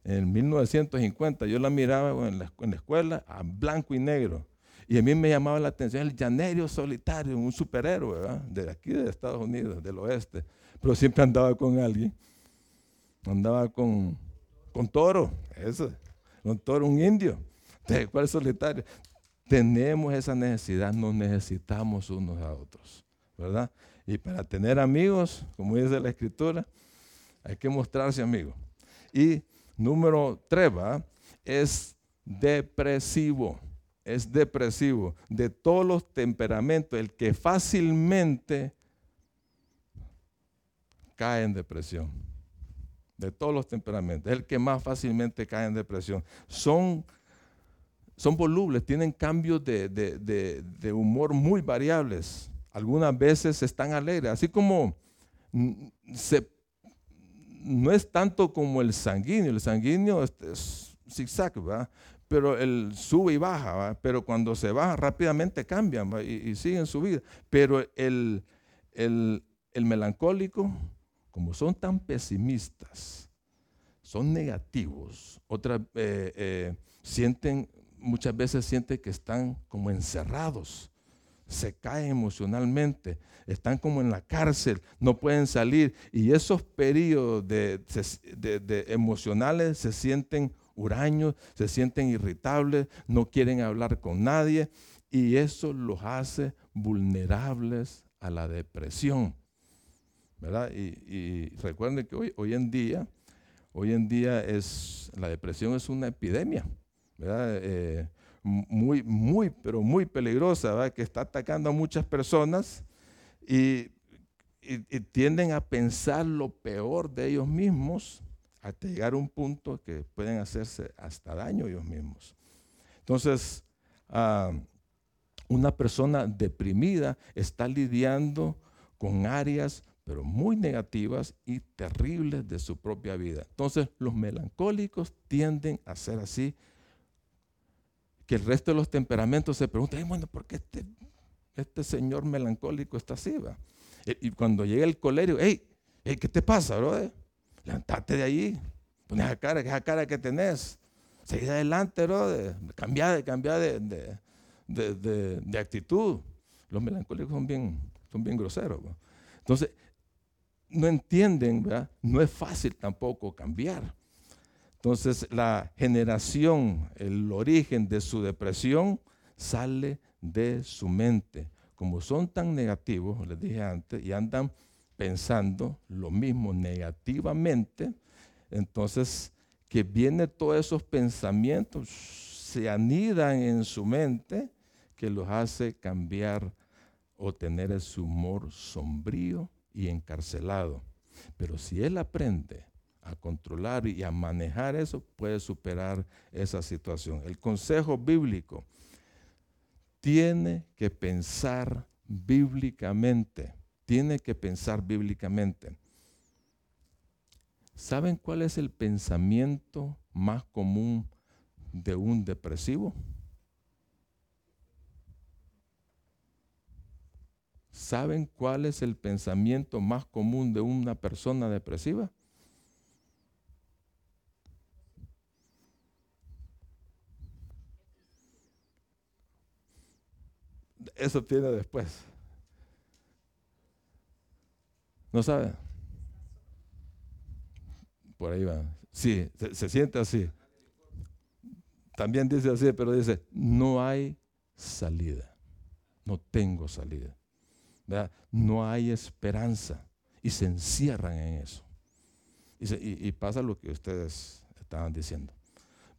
en 1950. Yo la miraba en la, en la escuela a blanco y negro. Y a mí me llamaba la atención el llanero solitario, un superhéroe, ¿verdad? De aquí de Estados Unidos, del oeste. Pero siempre andaba con alguien. Andaba con, con toro, eso. Un toro, un indio. ¿De cuál solitario? Tenemos esa necesidad, nos necesitamos unos a otros, ¿verdad? Y para tener amigos, como dice la escritura, hay que mostrarse amigo. Y número tres. Es depresivo es depresivo, de todos los temperamentos, el que fácilmente cae en depresión. De todos los temperamentos, el que más fácilmente cae en depresión. Son, son volubles, tienen cambios de, humor muy variables. Algunas veces están alegres, así como no es tanto como el sanguíneo, el sanguíneo es, es zigzag, ¿verdad? Pero el sube y baja, pero cuando se baja rápidamente cambian y, siguen su vida. Pero el, el, melancólico, como son tan pesimistas, son negativos, otras eh, eh, sienten, muchas veces sienten que están como encerrados, se caen emocionalmente, están como en la cárcel, no pueden salir. Y esos periodos de, de emocionales se sienten huraños, se sienten irritables, no quieren hablar con nadie y eso los hace vulnerables a la depresión. ¿verdad? Y, recuerden que hoy, hoy en día, hoy en día es, la depresión es una epidemia, ¿verdad? Eh, muy, muy, pero muy peligrosa, que está atacando a muchas personas y, tienden a pensar lo peor de ellos mismos hasta llegar a un punto que pueden hacerse hasta daño ellos mismos. Entonces, ah, una persona deprimida está lidiando con áreas, pero muy negativas y terribles de su propia vida. Entonces, los melancólicos tienden a ser así, que el resto de los temperamentos se preguntan, bueno, ¿por qué este, este señor melancólico está así? Y, cuando llega el colerio, hey, hey, ¿qué te pasa, brother? Levantate de ahí. Pones esa cara, esa cara que tenés. Seguí adelante, ¿no? Cambia, de, cambia de, de, actitud. Los melancólicos son bien, son bien groseros. Entonces, no entienden, ¿verdad? No es fácil tampoco cambiar. Entonces, la generación, el origen de su depresión sale de su mente. Como son tan negativos, les dije antes, y andan pensando lo mismo negativamente, entonces que vienen todos esos pensamientos, se anidan en su mente, que los hace cambiar o tener ese humor sombrío y encarcelado. Pero si él aprende a controlar y a manejar eso, puede superar esa situación. El consejo bíblico tiene que pensar bíblicamente tiene que pensar bíblicamente. ¿Saben cuál es el pensamiento más común de un depresivo? ¿Saben cuál es el pensamiento más común de una persona depresiva? Eso viene después. ¿No sabe? Por ahí va. Sí, se, siente así. También dice así, pero dice, no hay salida. no tengo salida. No hay esperanza y se encierran en eso. Y, pasa lo que ustedes estaban diciendo.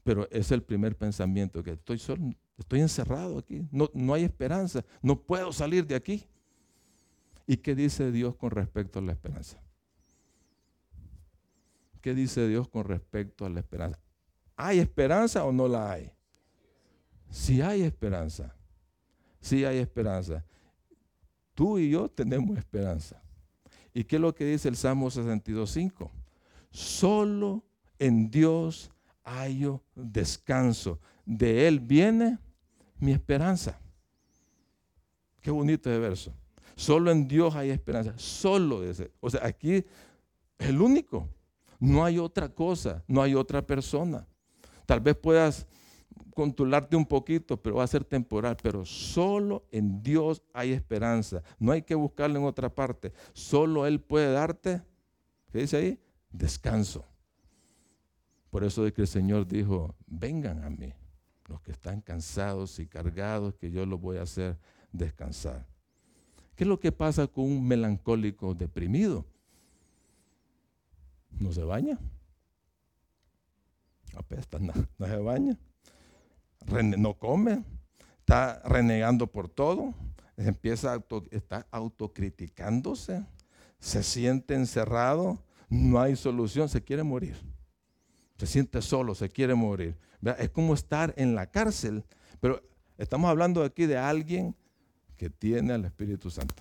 Pero es el primer pensamiento, que estoy solo, estoy encerrado aquí, no, no hay esperanza, no puedo salir de aquí. ¿Y qué dice Dios con respecto a la esperanza? ¿Qué dice Dios con respecto a la esperanza? ¿Hay esperanza o no la hay? Si hay esperanza, si hay esperanza. Tú y yo tenemos esperanza. ¿Y qué es lo que dice el Salmo 62.5? Solo en Dios hay descanso. De Él viene mi esperanza. Qué bonito ese verso. Solo en Dios hay esperanza. Solo ese. O sea, aquí es el único. No hay otra cosa, no hay otra persona. Tal vez puedas contularte un poquito, pero va a ser temporal. Pero solo en Dios hay esperanza. No hay que buscarlo en otra parte. Solo Él puede darte, ¿qué dice ahí? Descanso. Por eso es que el Señor dijo, vengan a mí, los que están cansados y cargados, que yo los voy a hacer descansar. ¿Qué es lo que pasa con un melancólico deprimido? No se baña. Apesta, no, no se baña no come, está renegando por todo, empieza a está autocriticándose, se siente encerrado, no hay solución, se quiere morir. Se siente solo, se quiere morir. Es como estar en la cárcel, pero estamos hablando aquí de alguien que tiene al Espíritu Santo,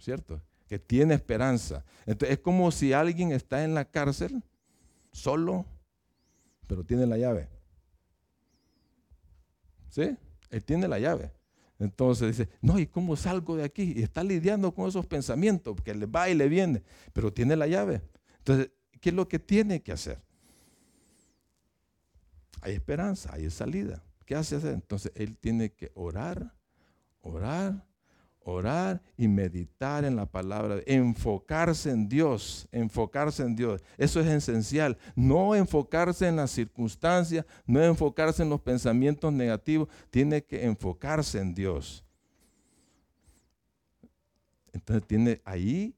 ¿cierto? Que tiene esperanza. Entonces es como si alguien está en la cárcel solo, pero tiene la llave. ¿Sí? Él tiene la llave. Entonces dice, no, ¿y cómo salgo de aquí? Y está lidiando con esos pensamientos, que le va y le viene, pero tiene la llave. Entonces, ¿qué es lo que tiene que hacer? Hay esperanza, hay salida. ¿Qué hace? Entonces, él tiene que orar, orar, orar y meditar en la palabra, enfocarse en Dios, enfocarse en Dios. Eso es esencial. No enfocarse en las circunstancias, no enfocarse en los pensamientos negativos, tiene que enfocarse en Dios. Entonces tiene ahí,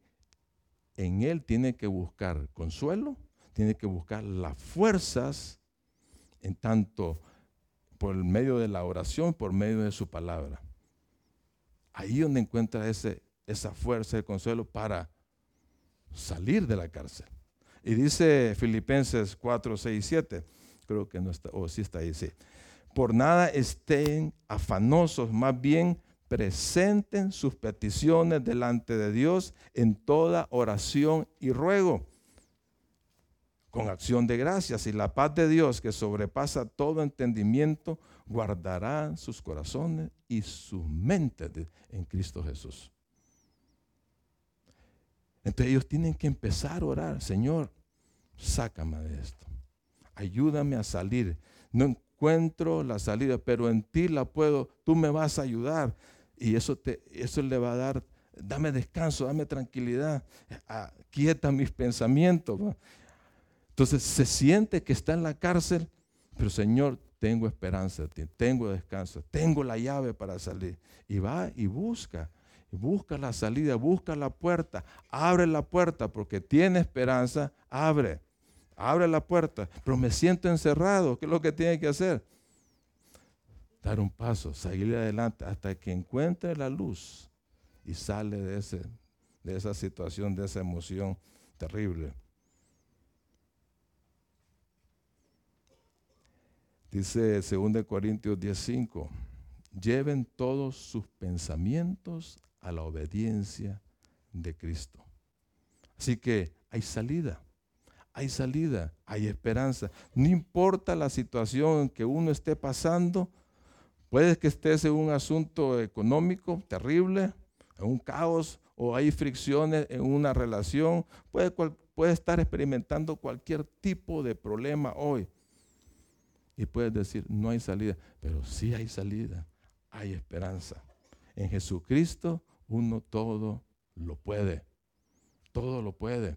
en Él tiene que buscar consuelo, tiene que buscar las fuerzas, en tanto por medio de la oración, por medio de su palabra. Ahí donde encuentra esa fuerza de consuelo para salir de la cárcel. Y dice Filipenses 4, 6, 7, creo que no está, o sí está ahí, sí. Por nada estén afanosos, más bien presenten sus peticiones delante de Dios en toda oración y ruego, con acción de gracias. Y la paz de Dios, que sobrepasa todo entendimiento, guardarán sus corazones y sus mentes en Cristo Jesús. Entonces ellos tienen que empezar a orar, Señor, sácame de esto. Ayúdame a salir. No encuentro la salida, pero en ti la puedo. Tú me vas a ayudar. Y eso, te, eso le va a dar, dame descanso, dame tranquilidad. quieta mis pensamientos. Entonces se siente que está en la cárcel, pero Señor, tengo esperanza, tengo descanso, tengo la llave para salir. Y va y busca, busca la salida, busca la puerta, abre la puerta porque tiene esperanza, abre, abre la puerta. Pero me siento encerrado, ¿qué es lo que tiene que hacer? Dar un paso, seguir adelante hasta que encuentre la luz y sale de, ese, de esa situación, de esa emoción terrible. Dice 2 Corintios 10:5, lleven todos sus pensamientos a la obediencia de Cristo. Así que hay salida, hay salida, hay esperanza. No importa la situación que uno esté pasando, puede que estés en un asunto económico terrible, en un caos, o hay fricciones en una relación, puede, puede estar experimentando cualquier tipo de problema hoy y puedes decir, no hay salida, pero sí hay salida, hay esperanza. En Jesucristo uno todo lo puede, todo lo puede.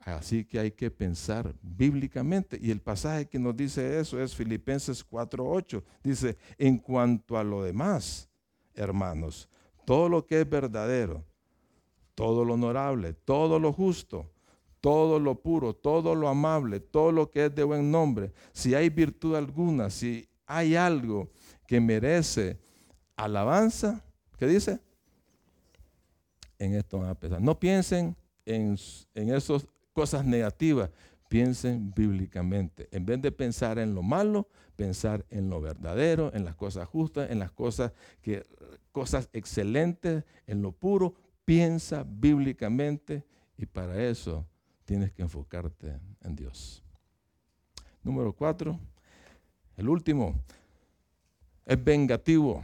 Así que hay que pensar bíblicamente. Y el pasaje que nos dice eso es Filipenses 4.8. Dice, en cuanto a lo demás, hermanos, todo lo que es verdadero, todo lo honorable, todo lo justo, todo lo puro, todo lo amable, todo lo que es de buen nombre, si hay virtud alguna, si hay algo que merece alabanza, ¿qué dice? En esto van a pensar. No piensen en, en esas cosas negativas, piensen bíblicamente. En vez de pensar en lo malo, pensar en lo verdadero, en las cosas justas, en las cosas que cosas excelentes, en lo puro, piensa bíblicamente y para eso tienes que enfocarte en Dios. Número cuatro, el último, es vengativo.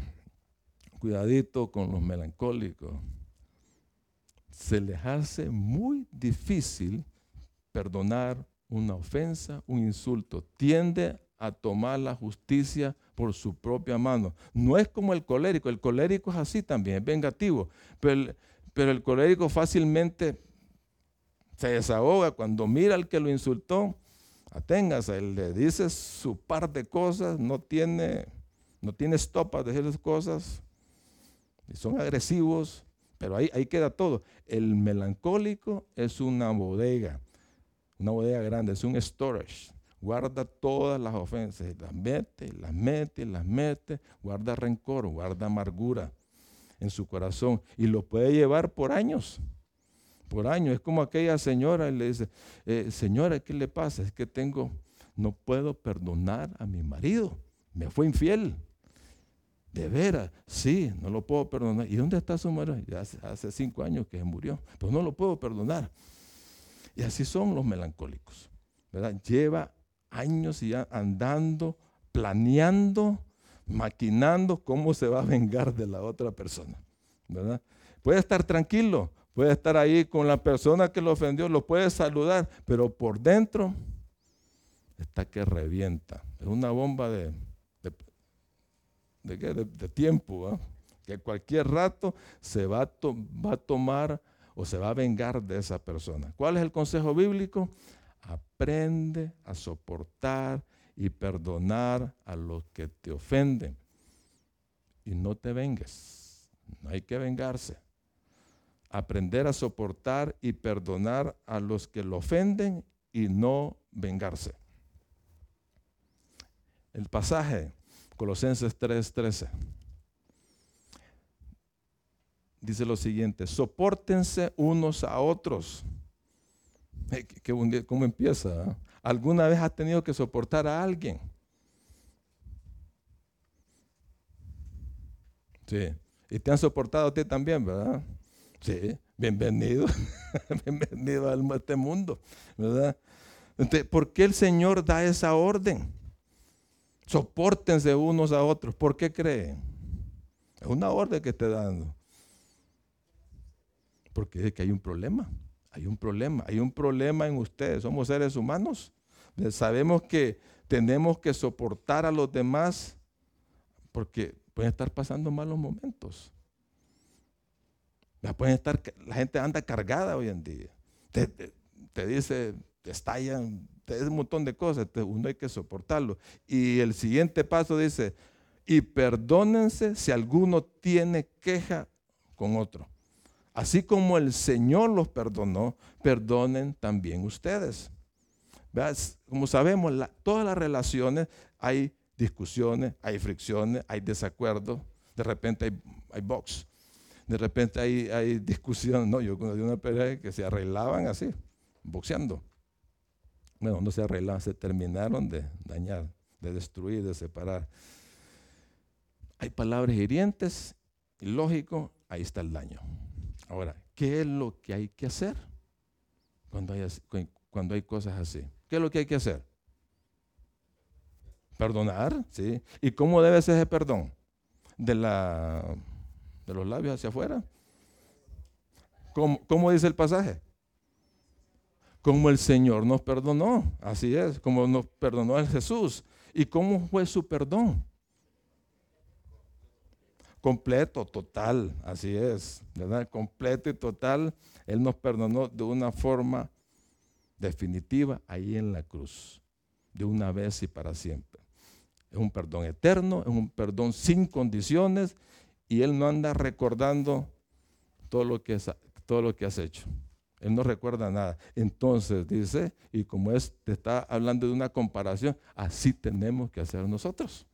Cuidadito con los melancólicos. Se les hace muy difícil perdonar una ofensa, un insulto. Tiende a tomar la justicia por su propia mano. No es como el colérico, el colérico es así también, es vengativo, pero el, pero el colérico fácilmente se desahoga cuando mira al que lo insultó, aténgase, él le dice su par de cosas, no tiene, no tiene stop cosas, y son agresivos, pero ahí, ahí queda todo. El melancólico es una bodega, una bodega grande, es un storage. Guarda todas las ofensas, las mete, las mete, las mete, guarda rencor, guarda amargura en su corazón y lo puede llevar por años. Por años. Es como aquella señora y le dice, eh, señora, ¿qué le pasa? Es que tengo, no puedo perdonar a mi marido. Me fue infiel. De veras, sí, no lo puedo perdonar. ¿Y dónde está su marido? Ya hace, cinco años que murió, pero no lo puedo perdonar. Y así son los melancólicos, ¿verdad? Lleva años ya andando, planeando, maquinando cómo se va a vengar de la otra persona, ¿verdad? Puede estar tranquilo, puede estar ahí con la persona que lo ofendió, lo puede saludar, pero por dentro está que revienta. Es una bomba de, de, tiempo, que cualquier rato se va va a tomar o se va a vengar de esa persona. ¿Cuál es el consejo bíblico? Aprende a soportar y perdonar a los que te ofenden. Y no te vengues. No hay que vengarse. Aprender a soportar y perdonar a los que lo ofenden y no vengarse. El pasaje, Colosenses 3:13, dice lo siguiente, soportense unos a otros ¿Cómo empieza? Ah? ¿Alguna vez has tenido que soportar a alguien? Sí. Y te han soportado a ti también, ¿verdad? Sí. Bienvenido. (laughs) Bienvenido a este mundo, ¿verdad? Entonces, ¿por qué el Señor da esa orden? Sopórtense unos a otros. ¿Por qué creen? Es una orden que está dando. Porque que hay un problema. Hay un problema, hay un problema en ustedes. Somos seres humanos. Sabemos que tenemos que soportar a los demás porque pueden estar pasando malos momentos. Pueden estar, la gente anda cargada hoy en día. Te, dice, te estallan, te dice un montón de cosas. uno hay que soportarlo. Y el siguiente paso dice, y perdónense si alguno tiene queja con otro. Así como el Señor los perdonó, perdonen también ustedes. Como sabemos, todas las relaciones hay discusiones, hay fricciones, hay desacuerdos, de repente hay, hay box, de repente hay, hay discusión. No, yo conocí una pelea que se arreglaban así, boxeando. Bueno, no se arreglaban, se terminaron de dañar, de destruir, de separar. Hay palabras hirientes y lógico, ahí está el daño. Ahora, ¿qué es lo que hay que hacer cuando hay, cuando hay cosas así? ¿Qué es lo que hay que hacer? Perdonar, ¿sí? ¿Y cómo debe ser ese perdón? De, la, de los labios hacia afuera. ¿Cómo, ¿Cómo dice el pasaje? Como el Señor nos perdonó, así es, como nos perdonó el Jesús. ¿Y cómo fue su perdón? completo, total, así es, ¿verdad? Completo y total, Él nos perdonó de una forma definitiva ahí en la cruz, de una vez y para siempre. Es un perdón eterno, es un perdón sin condiciones y él no anda recordando todo lo que, todo lo que has hecho. Él no recuerda nada. Entonces dice, y como te está hablando de una comparación, así tenemos que hacer nosotros.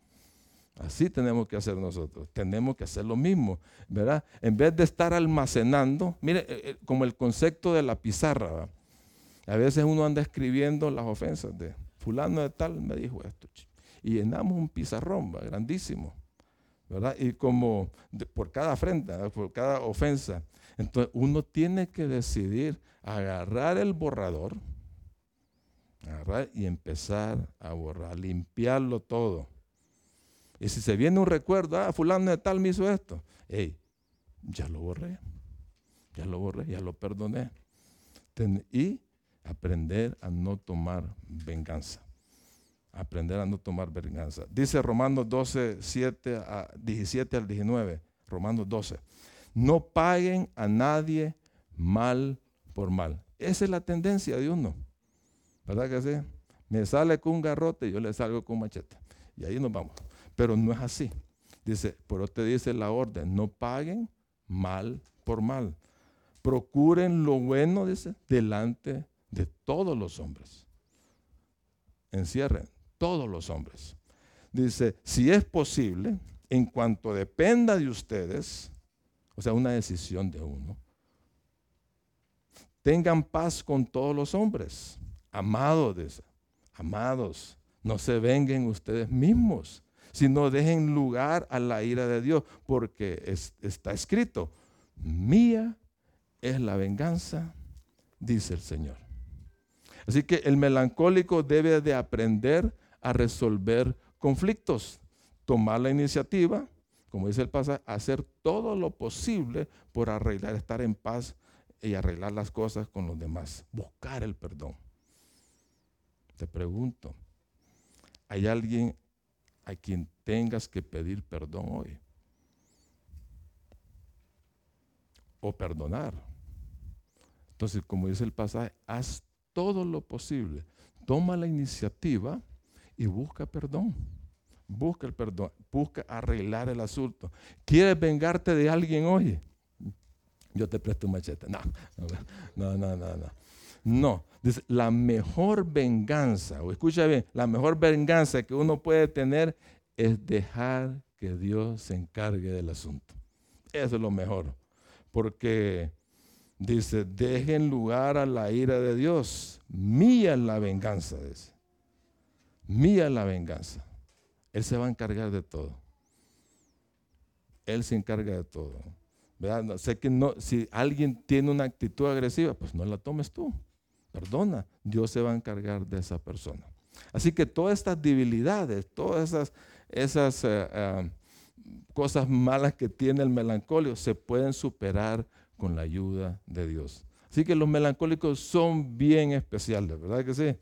Así tenemos que hacer nosotros. Tenemos que hacer lo mismo, ¿verdad? En vez de estar almacenando, mire, eh, eh, como el concepto de la pizarra, a veces uno anda escribiendo las ofensas de fulano de tal me dijo esto. Y llenamos un pizarrón, grandísimo, Y como por cada afrenta, por cada ofensa. Entonces uno tiene que decidir agarrar el borrador, y empezar a borrar, limpiarlo todo. Y si se viene un recuerdo, ah, fulano de tal me hizo esto, hey, ya lo borré, ya lo borré, ya lo perdoné. y aprender a no tomar venganza. Aprender a no tomar venganza. Dice Romanos 12, 7 a 17 al 19. Romanos 12. No paguen a nadie mal por mal. Esa es la tendencia de uno. ¿Verdad que sí? Me sale con un garrote yo le salgo con un machete. Y ahí nos vamos. Pero no es así. Dice, por te dice la orden, no paguen mal por mal. Procuren lo bueno, dice, delante de todos los hombres. Encierren todos los hombres. Dice, si es posible, en cuanto dependa de ustedes, o sea, una decisión de uno, tengan paz con todos los hombres. Amados, amados, no se vengan ustedes mismos, sino dejen lugar a la ira de Dios, porque está escrito, mía es la venganza, dice el Señor. Así que el melancólico debe de aprender a resolver conflictos, tomar la iniciativa, como dice el pasaje, hacer todo lo posible por arreglar, estar en paz y arreglar las cosas con los demás, buscar el perdón. Te pregunto, ¿hay alguien a quien tengas que pedir perdón hoy? O perdonar. Entonces, como dice el pasaje, haz todo lo posible. Toma la iniciativa y busca perdón. Busca el perdón, busca arreglar el asunto. ¿Quieres vengarte de alguien hoy? Yo te presto un machete. No, no, no, no, no. No, dice, la mejor venganza, o escucha bien, la mejor venganza que uno puede tener es dejar que Dios se encargue del asunto. Eso es lo mejor. Porque Dice, dejen lugar a la ira de Dios. Mía es la venganza, dice. Mía la venganza. Él se va a encargar de todo. Él se encarga de todo. ¿verdad? sé que no, si alguien tiene una actitud agresiva, pues no la tomes tú. Perdona. Dios se va a encargar de esa persona. Así que todas estas debilidades, todas esas, eh, eh, cosas malas que tiene el melancolio se pueden superar con la ayuda de Dios. Así que los melancólicos son bien especiales, ¿verdad que sí?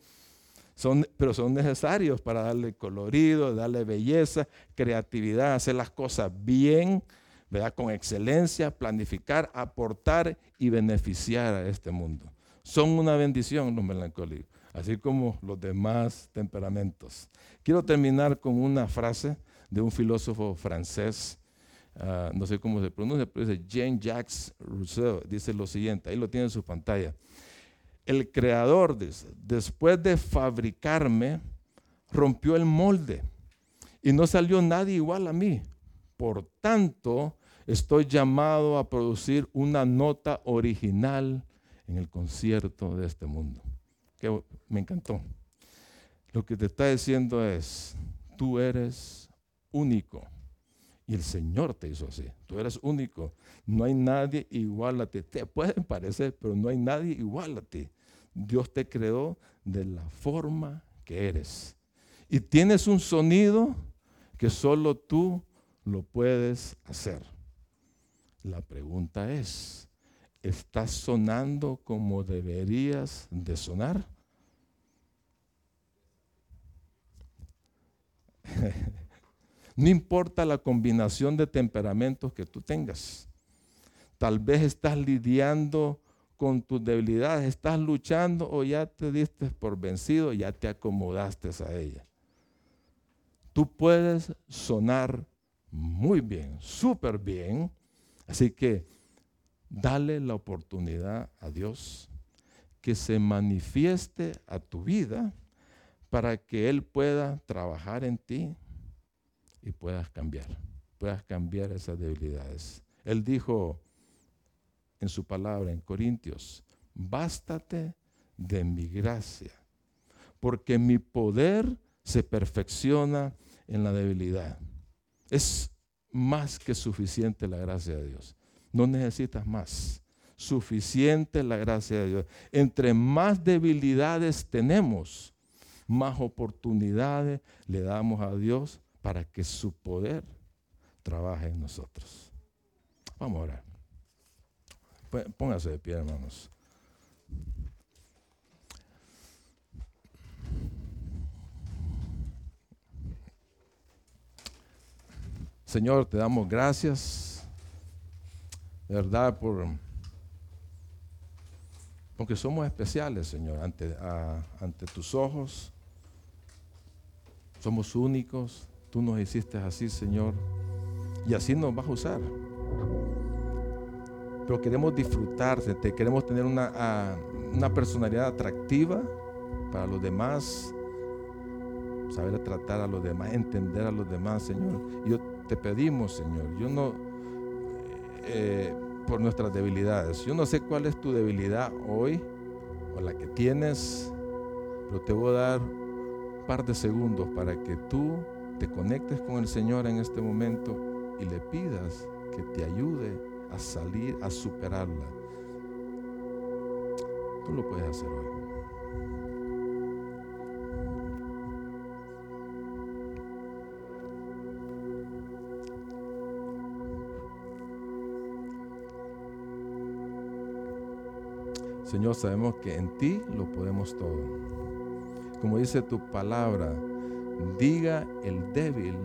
Son, pero son necesarios para darle colorido, darle belleza, creatividad, hacer las cosas bien, ¿verdad? con excelencia, planificar, aportar y beneficiar a este mundo. Son una bendición los melancólicos, así como los demás temperamentos. Quiero terminar con una frase de un filósofo francés Ah, no sé cómo se pronuncia, pero dice Jean-Jacques Rousseau, dice lo siguiente, ahí lo tiene en su pantalla. El creador, dice, después de fabricarme, rompió el molde y no salió nadie igual a mí. Por tanto, estoy llamado a producir una nota original en el concierto de este mundo. Que me encantó. Lo que te está diciendo es, tú eres único. Y el Señor te hizo así. Tú eres único. No hay nadie igual a ti. Te pueden parecer, pero no hay nadie igual a ti. Dios te creó de la forma que eres. Y tienes un sonido que solo tú lo puedes hacer. La pregunta es, ¿estás sonando como deberías de sonar? (laughs) No importa la combinación de temperamentos que tú tengas. Tal vez estás lidiando con tus debilidades, estás luchando o ya te diste por vencido, ya te acomodaste a ella. Tú puedes sonar muy bien, súper bien. Así que dale la oportunidad a Dios que se manifieste a tu vida para que Él pueda trabajar en ti y puedas cambiar, puedas cambiar esas debilidades. Él dijo en su palabra en Corintios, bástate de mi gracia, porque mi poder se perfecciona en la debilidad. Es más que suficiente la gracia de Dios. No necesitas más. Suficiente la gracia de Dios. Entre más debilidades tenemos, más oportunidades le damos a Dios para que su poder trabaje en nosotros. Vamos a orar. Póngase de pie, hermanos. Señor, te damos gracias, verdad, por porque somos especiales, Señor, ante, ante tus ojos. Somos únicos. Tú nos hiciste así, Señor. Y así nos vas a usar. Pero queremos disfrutar, te queremos tener una, una personalidad atractiva para los demás, saber tratar a los demás, entender a los demás, Señor. Yo te pedimos, Señor. Yo no, eh, por nuestras debilidades. Yo no sé cuál es tu debilidad hoy o la que tienes, pero te voy a dar un par de segundos para que tú te conectes con el Señor en este momento y le pidas que te ayude a salir, a superarla. Tú lo puedes hacer hoy. Señor, sabemos que en ti lo podemos todo. Como dice tu palabra, diga el débil,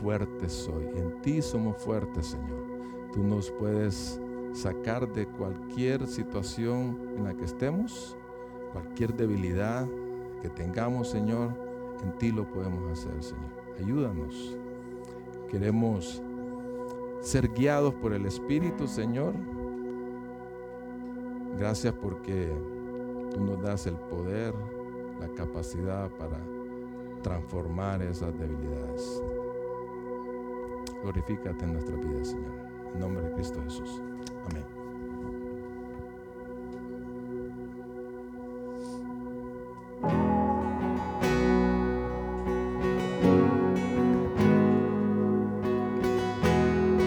fuerte soy. En ti somos fuertes, Señor. Tú nos puedes sacar de cualquier situación en la que estemos, cualquier debilidad que tengamos, Señor. En ti lo podemos hacer, Señor. Ayúdanos. Queremos ser guiados por el Espíritu, Señor Gracias porque tú nos das el poder, la capacidad para transformar esas debilidades. Glorifícate en nuestra vida, Señor. En nombre de Cristo Jesús. Amén.